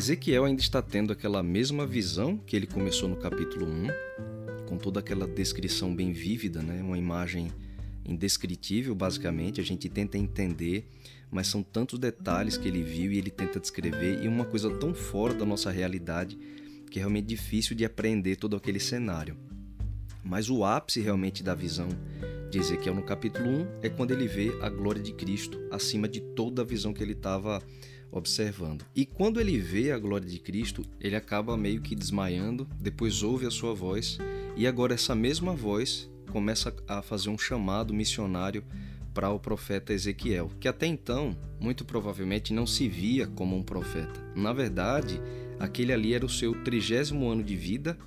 Ezequiel ainda está tendo aquela mesma visão que ele começou no capítulo 1, com toda aquela descrição bem vívida, né? uma imagem indescritível, basicamente. A gente tenta entender, mas são tantos detalhes que ele viu e ele tenta descrever, e uma coisa tão fora da nossa realidade que é realmente difícil de aprender todo aquele cenário. Mas o ápice realmente da visão de Ezequiel no capítulo 1 é quando ele vê a glória de Cristo acima de toda a visão que ele estava observando. E quando ele vê a glória de Cristo, ele acaba meio que desmaiando, depois ouve a sua voz, e agora essa mesma voz começa a fazer um chamado missionário para o profeta Ezequiel, que até então, muito provavelmente, não se via como um profeta. Na verdade, aquele ali era o seu trigésimo ano de vida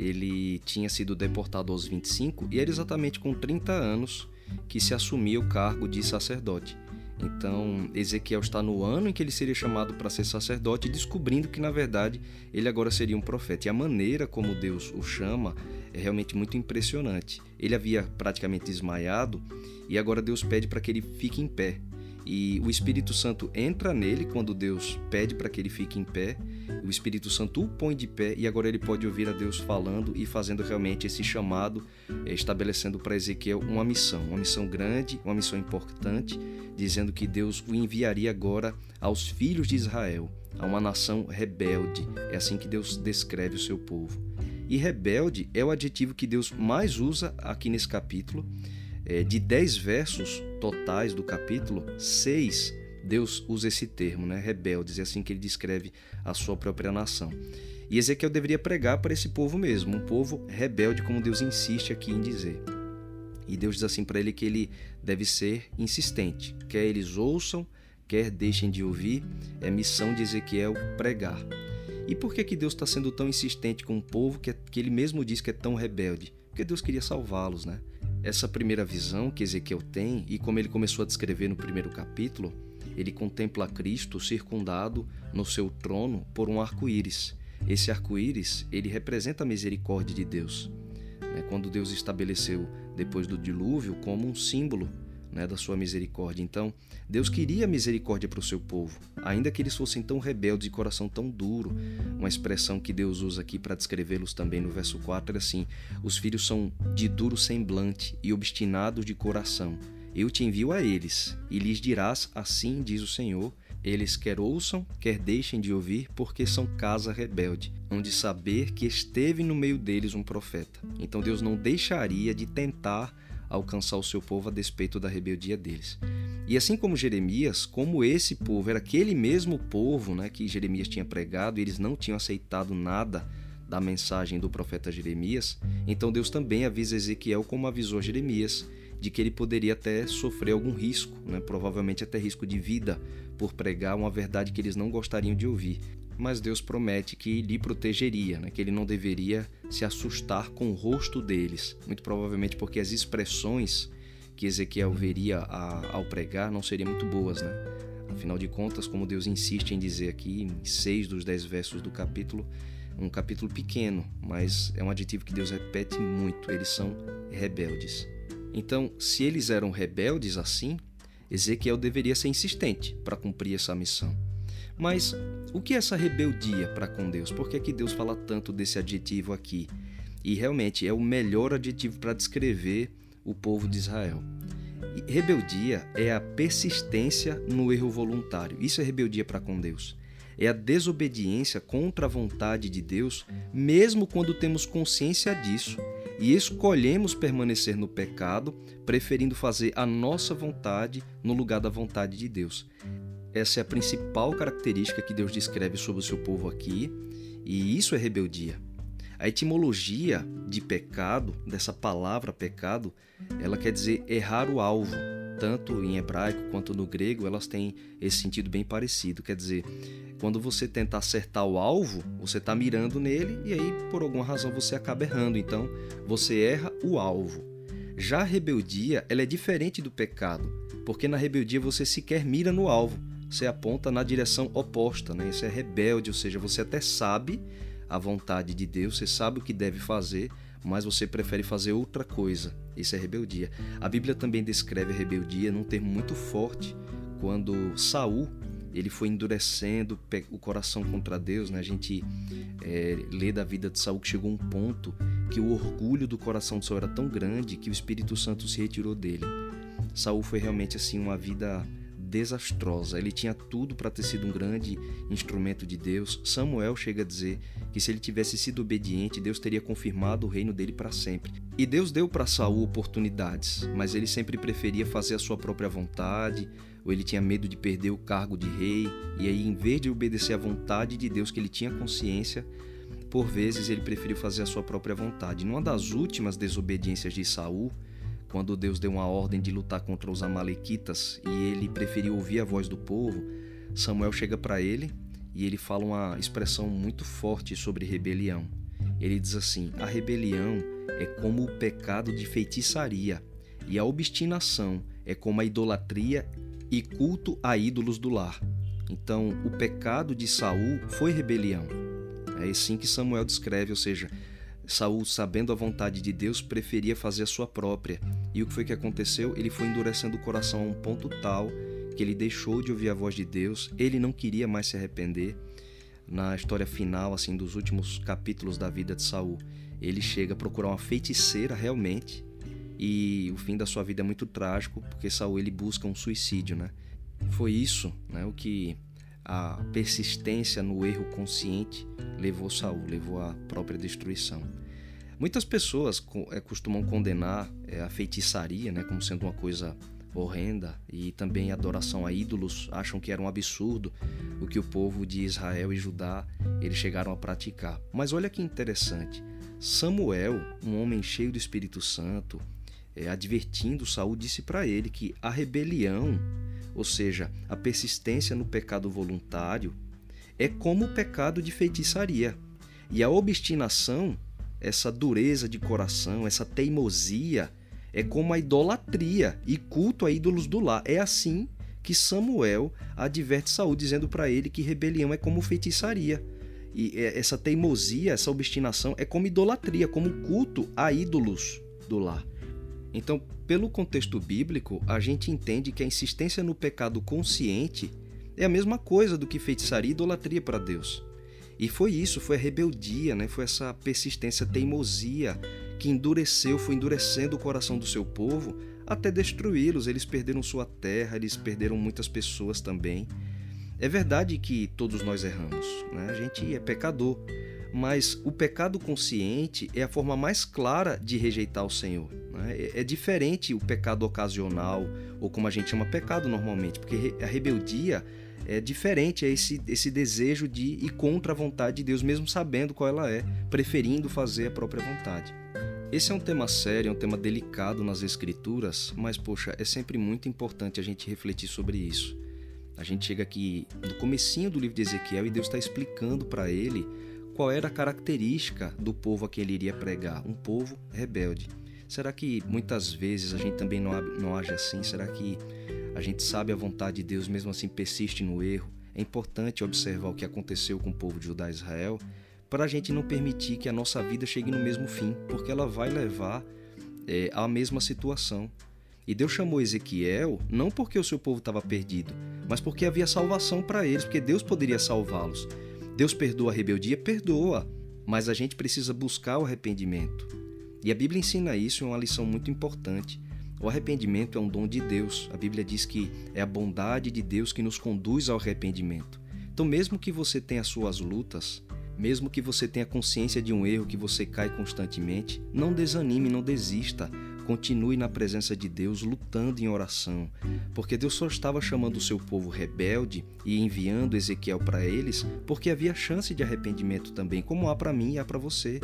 ele tinha sido deportado aos 25 e era exatamente com 30 anos que se assumia o cargo de sacerdote. Então, Ezequiel está no ano em que ele seria chamado para ser sacerdote, descobrindo que, na verdade, ele agora seria um profeta. E a maneira como Deus o chama é realmente muito impressionante. Ele havia praticamente desmaiado e agora Deus pede para que ele fique em pé. E o Espírito Santo entra nele quando Deus pede para que ele fique em pé. O Espírito Santo o põe de pé e agora ele pode ouvir a Deus falando e fazendo realmente esse chamado, eh, estabelecendo para Ezequiel uma missão, uma missão grande, uma missão importante, dizendo que Deus o enviaria agora aos filhos de Israel, a uma nação rebelde. É assim que Deus descreve o seu povo. E rebelde é o adjetivo que Deus mais usa aqui nesse capítulo é, de 10 versos totais do capítulo, 6 Deus usa esse termo, né, rebeldes, é assim que ele descreve a sua própria nação. E Ezequiel deveria pregar para esse povo mesmo, um povo rebelde, como Deus insiste aqui em dizer. E Deus diz assim para ele que ele deve ser insistente, quer eles ouçam, quer deixem de ouvir, é missão de Ezequiel pregar. E por que, que Deus está sendo tão insistente com um povo que, é, que ele mesmo diz que é tão rebelde? Porque Deus queria salvá-los, né? Essa primeira visão que Ezequiel tem, e como ele começou a descrever no primeiro capítulo, ele contempla Cristo circundado no seu trono por um arco-íris. Esse arco-íris, ele representa a misericórdia de Deus. Né? Quando Deus estabeleceu depois do dilúvio como um símbolo né, da sua misericórdia. Então, Deus queria misericórdia para o seu povo, ainda que eles fossem tão rebeldes e coração tão duro. Uma expressão que Deus usa aqui para descrevê-los também no verso 4 é assim: Os filhos são de duro semblante e obstinados de coração. Eu te envio a eles, e lhes dirás: Assim diz o Senhor. Eles quer ouçam, quer deixem de ouvir, porque são casa rebelde, onde saber que esteve no meio deles um profeta. Então Deus não deixaria de tentar alcançar o seu povo a despeito da rebeldia deles. E assim como Jeremias, como esse povo era aquele mesmo povo né, que Jeremias tinha pregado, e eles não tinham aceitado nada da mensagem do profeta Jeremias, então Deus também avisa Ezequiel, como avisou Jeremias, de que ele poderia até sofrer algum risco, né, provavelmente até risco de vida, por pregar uma verdade que eles não gostariam de ouvir mas Deus promete que lhe protegeria, né? que ele não deveria se assustar com o rosto deles, muito provavelmente porque as expressões que Ezequiel veria a, ao pregar não seriam muito boas. Né? Afinal de contas, como Deus insiste em dizer aqui, em seis dos dez versos do capítulo, um capítulo pequeno, mas é um adjetivo que Deus repete muito: eles são rebeldes. Então, se eles eram rebeldes assim, Ezequiel deveria ser insistente para cumprir essa missão. Mas o que é essa rebeldia para com Deus? Por que, é que Deus fala tanto desse adjetivo aqui? E realmente é o melhor adjetivo para descrever o povo de Israel. Rebeldia é a persistência no erro voluntário. Isso é rebeldia para com Deus. É a desobediência contra a vontade de Deus, mesmo quando temos consciência disso e escolhemos permanecer no pecado, preferindo fazer a nossa vontade no lugar da vontade de Deus. Essa é a principal característica que Deus descreve sobre o seu povo aqui, e isso é rebeldia. A etimologia de pecado, dessa palavra pecado, ela quer dizer errar o alvo. Tanto em hebraico quanto no grego, elas têm esse sentido bem parecido. Quer dizer, quando você tenta acertar o alvo, você está mirando nele e aí, por alguma razão, você acaba errando. Então, você erra o alvo. Já a rebeldia, ela é diferente do pecado, porque na rebeldia você sequer mira no alvo você aponta na direção oposta, né? Isso é rebelde, ou seja, você até sabe a vontade de Deus, você sabe o que deve fazer, mas você prefere fazer outra coisa. Isso é rebeldia. A Bíblia também descreve a rebeldia num termo muito forte, quando Saul ele foi endurecendo o coração contra Deus. Né? A gente é, lê da vida de Saul que chegou um ponto que o orgulho do coração de Saul era tão grande que o Espírito Santo se retirou dele. Saul foi realmente assim uma vida desastrosa. Ele tinha tudo para ter sido um grande instrumento de Deus. Samuel chega a dizer que se ele tivesse sido obediente, Deus teria confirmado o reino dele para sempre. E Deus deu para Saul oportunidades, mas ele sempre preferia fazer a sua própria vontade, ou ele tinha medo de perder o cargo de rei, e aí em vez de obedecer à vontade de Deus que ele tinha consciência, por vezes ele preferiu fazer a sua própria vontade. Numa das últimas desobediências de Saul, quando Deus deu uma ordem de lutar contra os amalequitas e ele preferiu ouvir a voz do povo, Samuel chega para ele e ele fala uma expressão muito forte sobre rebelião. Ele diz assim: "A rebelião é como o pecado de feitiçaria, e a obstinação é como a idolatria e culto a ídolos do lar." Então, o pecado de Saul foi rebelião. É assim que Samuel descreve, ou seja, Saul, sabendo a vontade de Deus, preferia fazer a sua própria. E o que foi que aconteceu? Ele foi endurecendo o coração a um ponto tal que ele deixou de ouvir a voz de Deus, ele não queria mais se arrepender. Na história final, assim, dos últimos capítulos da vida de Saul, ele chega a procurar uma feiticeira realmente, e o fim da sua vida é muito trágico, porque Saul ele busca um suicídio, né? Foi isso, né, o que a persistência no erro consciente levou Saul, levou à própria destruição. Muitas pessoas é, costumam condenar é, a feitiçaria né, como sendo uma coisa horrenda e também a adoração a ídolos acham que era um absurdo o que o povo de Israel e Judá eles chegaram a praticar. Mas olha que interessante, Samuel, um homem cheio do Espírito Santo, é, advertindo Saul, disse para ele que a rebelião ou seja, a persistência no pecado voluntário, é como o pecado de feitiçaria. E a obstinação, essa dureza de coração, essa teimosia, é como a idolatria e culto a ídolos do lar. É assim que Samuel adverte Saul, dizendo para ele que rebelião é como feitiçaria. E essa teimosia, essa obstinação é como idolatria, como culto a ídolos do lar. Então, pelo contexto bíblico, a gente entende que a insistência no pecado consciente é a mesma coisa do que feitiçaria e idolatria para Deus. E foi isso, foi a rebeldia, né? foi essa persistência, teimosia que endureceu, foi endurecendo o coração do seu povo até destruí-los. Eles perderam sua terra, eles perderam muitas pessoas também. É verdade que todos nós erramos, né? a gente é pecador, mas o pecado consciente é a forma mais clara de rejeitar o Senhor. Né? É, é diferente o pecado ocasional, ou como a gente chama pecado normalmente, porque a rebeldia é diferente, é esse, esse desejo de ir contra a vontade de Deus, mesmo sabendo qual ela é, preferindo fazer a própria vontade. Esse é um tema sério, é um tema delicado nas escrituras, mas poxa, é sempre muito importante a gente refletir sobre isso. A gente chega aqui no comecinho do livro de Ezequiel e Deus está explicando para ele qual era a característica do povo a quem ele iria pregar, um povo rebelde. Será que muitas vezes a gente também não, não age assim? Será que a gente sabe a vontade de Deus, mesmo assim persiste no erro? É importante observar o que aconteceu com o povo de Judá e Israel para a gente não permitir que a nossa vida chegue no mesmo fim, porque ela vai levar é, à mesma situação. E Deus chamou Ezequiel não porque o seu povo estava perdido, mas porque havia salvação para eles, porque Deus poderia salvá-los. Deus perdoa a rebeldia? Perdoa, mas a gente precisa buscar o arrependimento. E a Bíblia ensina isso, é uma lição muito importante. O arrependimento é um dom de Deus. A Bíblia diz que é a bondade de Deus que nos conduz ao arrependimento. Então, mesmo que você tenha suas lutas, mesmo que você tenha consciência de um erro que você cai constantemente, não desanime, não desista. Continue na presença de Deus, lutando em oração, porque Deus só estava chamando o seu povo rebelde e enviando Ezequiel para eles, porque havia chance de arrependimento também, como há para mim e há para você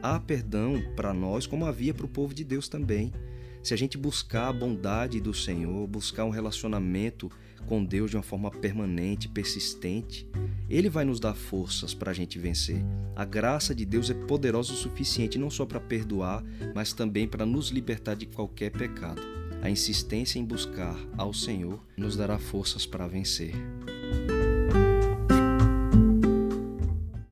há perdão para nós, como havia para o povo de Deus também. Se a gente buscar a bondade do Senhor, buscar um relacionamento com Deus de uma forma permanente, persistente, Ele vai nos dar forças para a gente vencer. A graça de Deus é poderosa o suficiente não só para perdoar, mas também para nos libertar de qualquer pecado. A insistência em buscar ao Senhor nos dará forças para vencer.